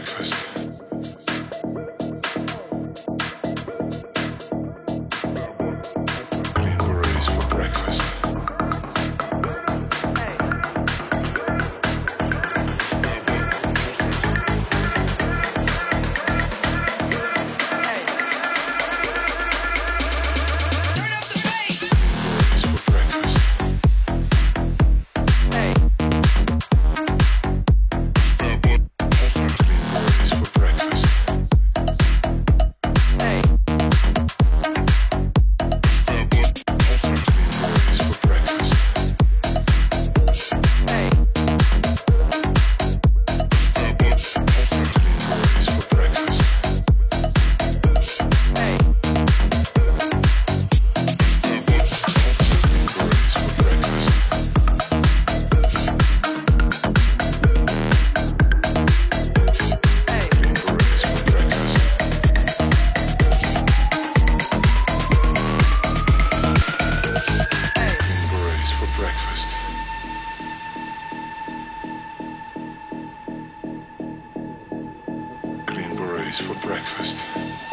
breakfast. for breakfast.